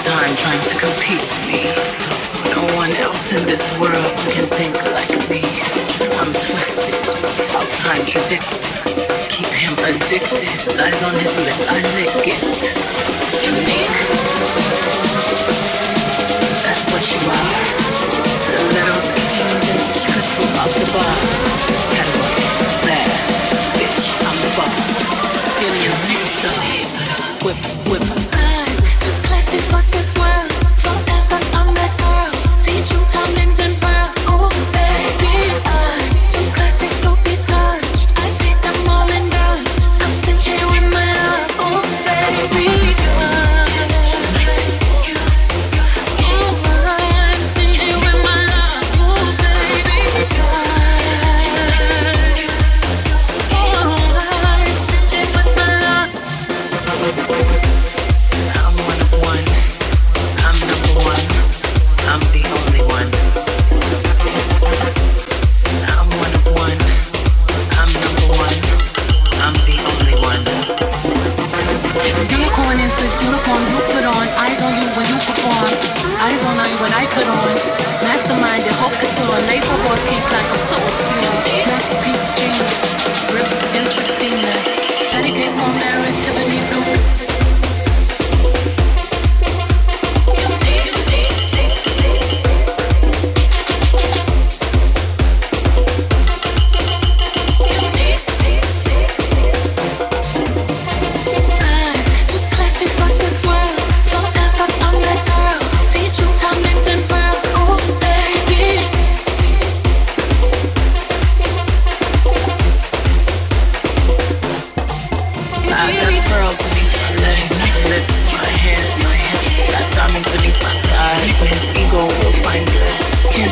time trying to compete with me. No one else in this world can think like me. I'm twisted, I'm contradicted. Keep him addicted. Eyes on his lips, I lick it. Unique. That's what you are. Stilettos kicking vintage crystal off the bar. Cadillac, bad bitch, I'm the boss. Alien superstar, whip.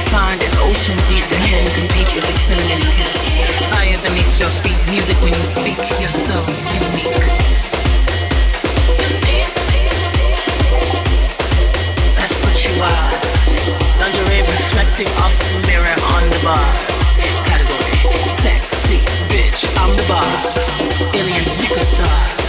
find an ocean deep that can't compete with a single kiss. Fire beneath your feet, music when you speak, you're so unique. That's what you are. Lingerie reflecting off the mirror on the bar. Category, sexy, bitch, I'm the bar. Alien superstar.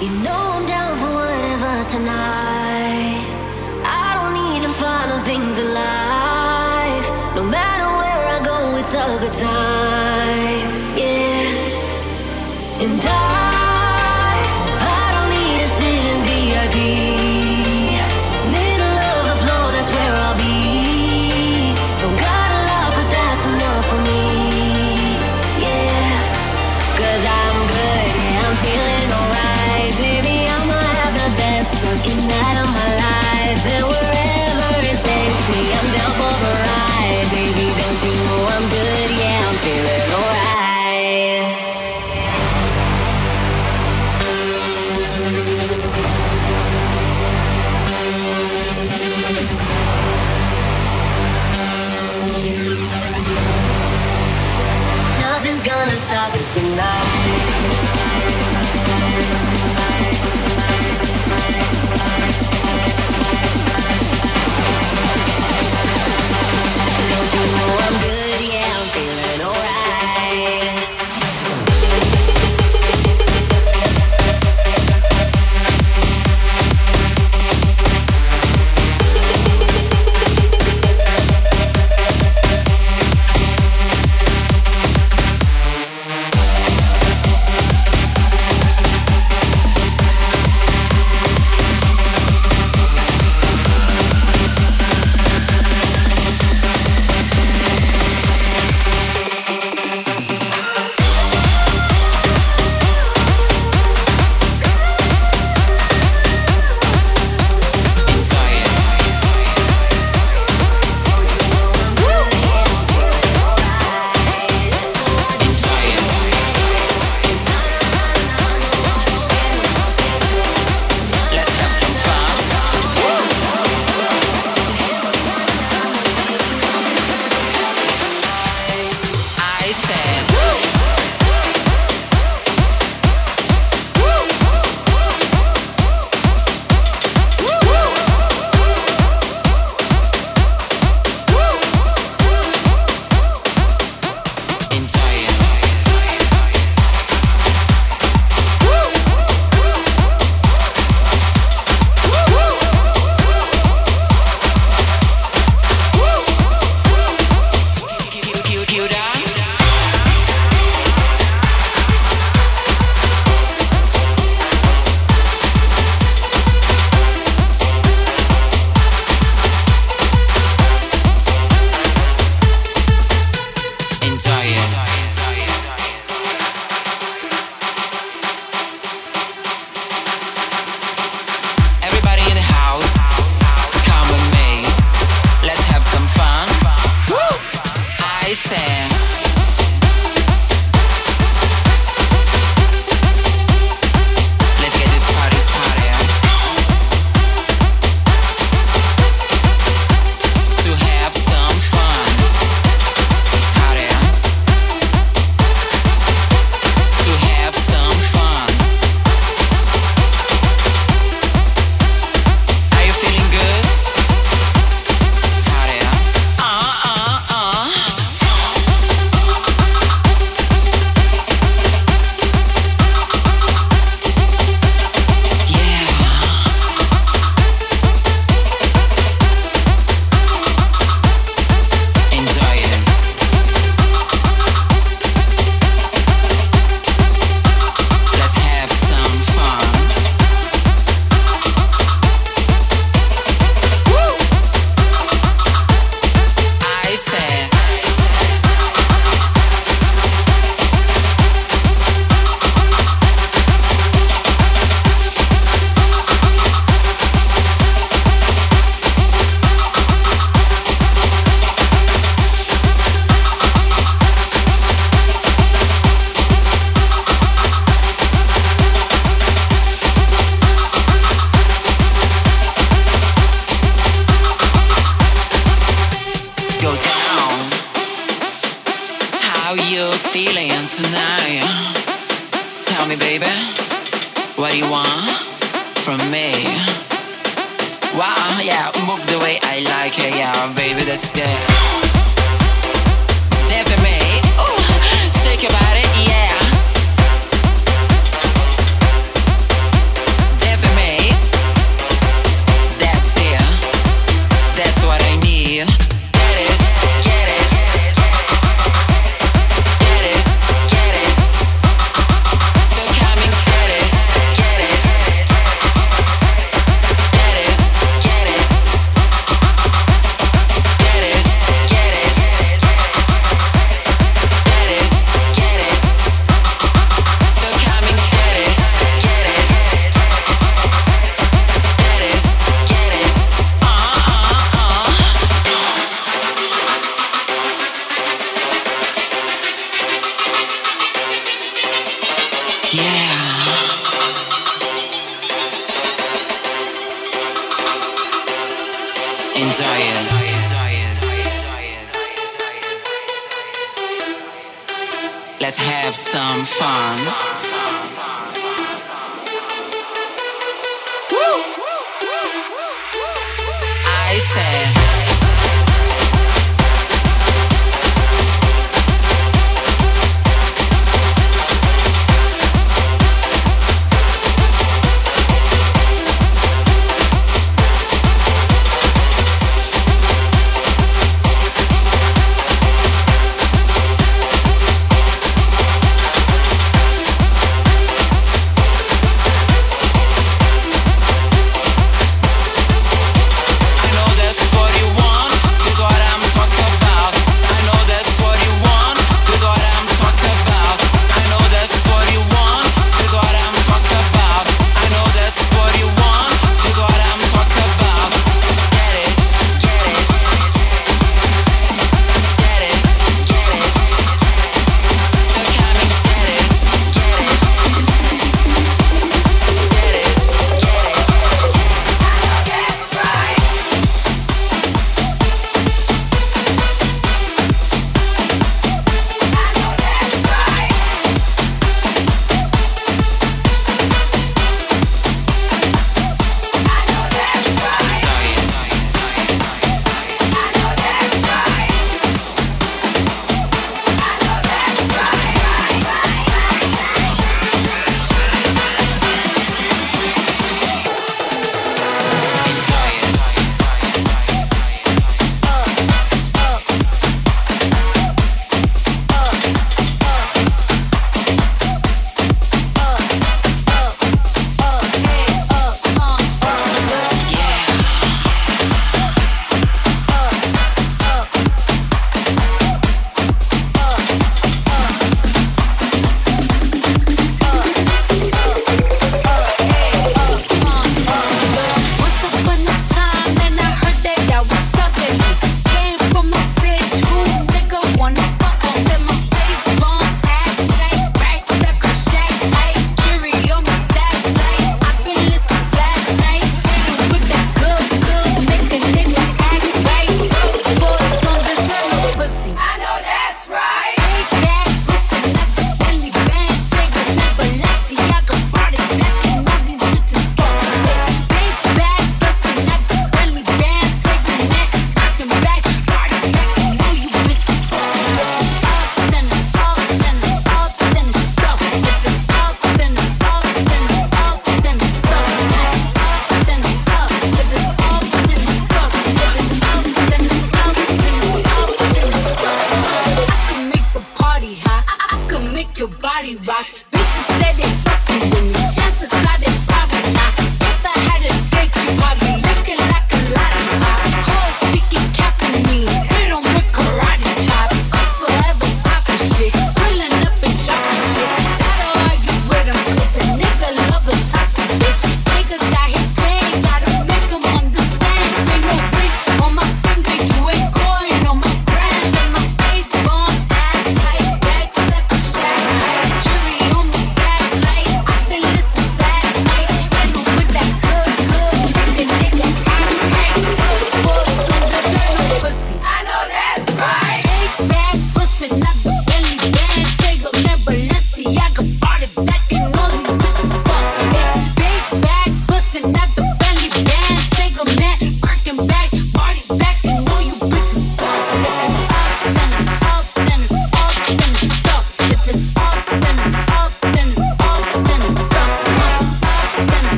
You know I'm down for whatever tonight. I don't need the things in life. No matter where I go, it's a good time.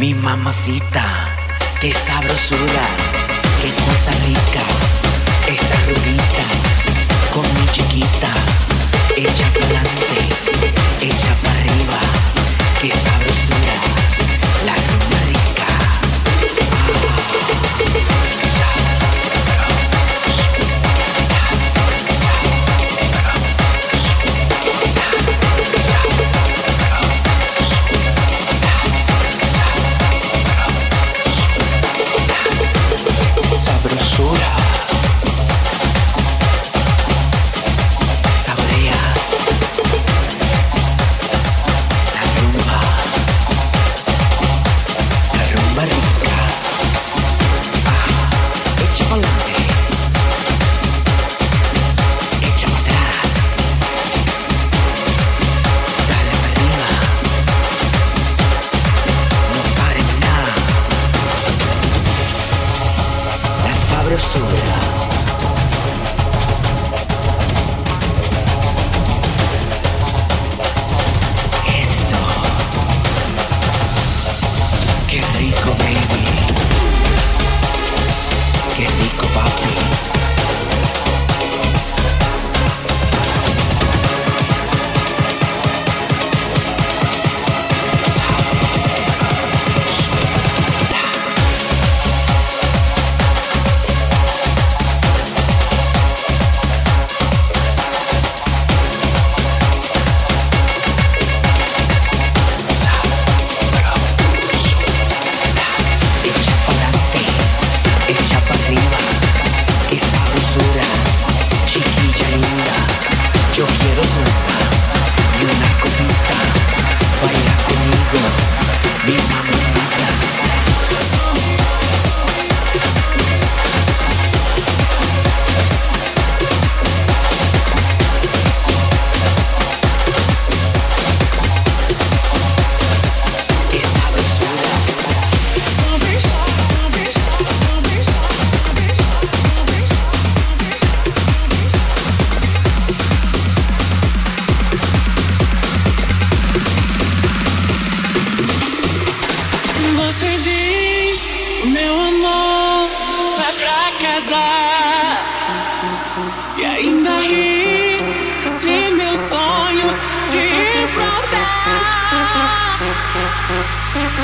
Mi mamacita, qué sabrosura, qué cosa rica. Esta rubita, con mi chiquita, echa pa'lante, echa para arriba, qué sabrosura.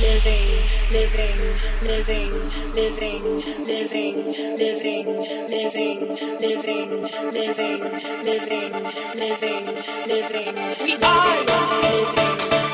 living, living, living. me better than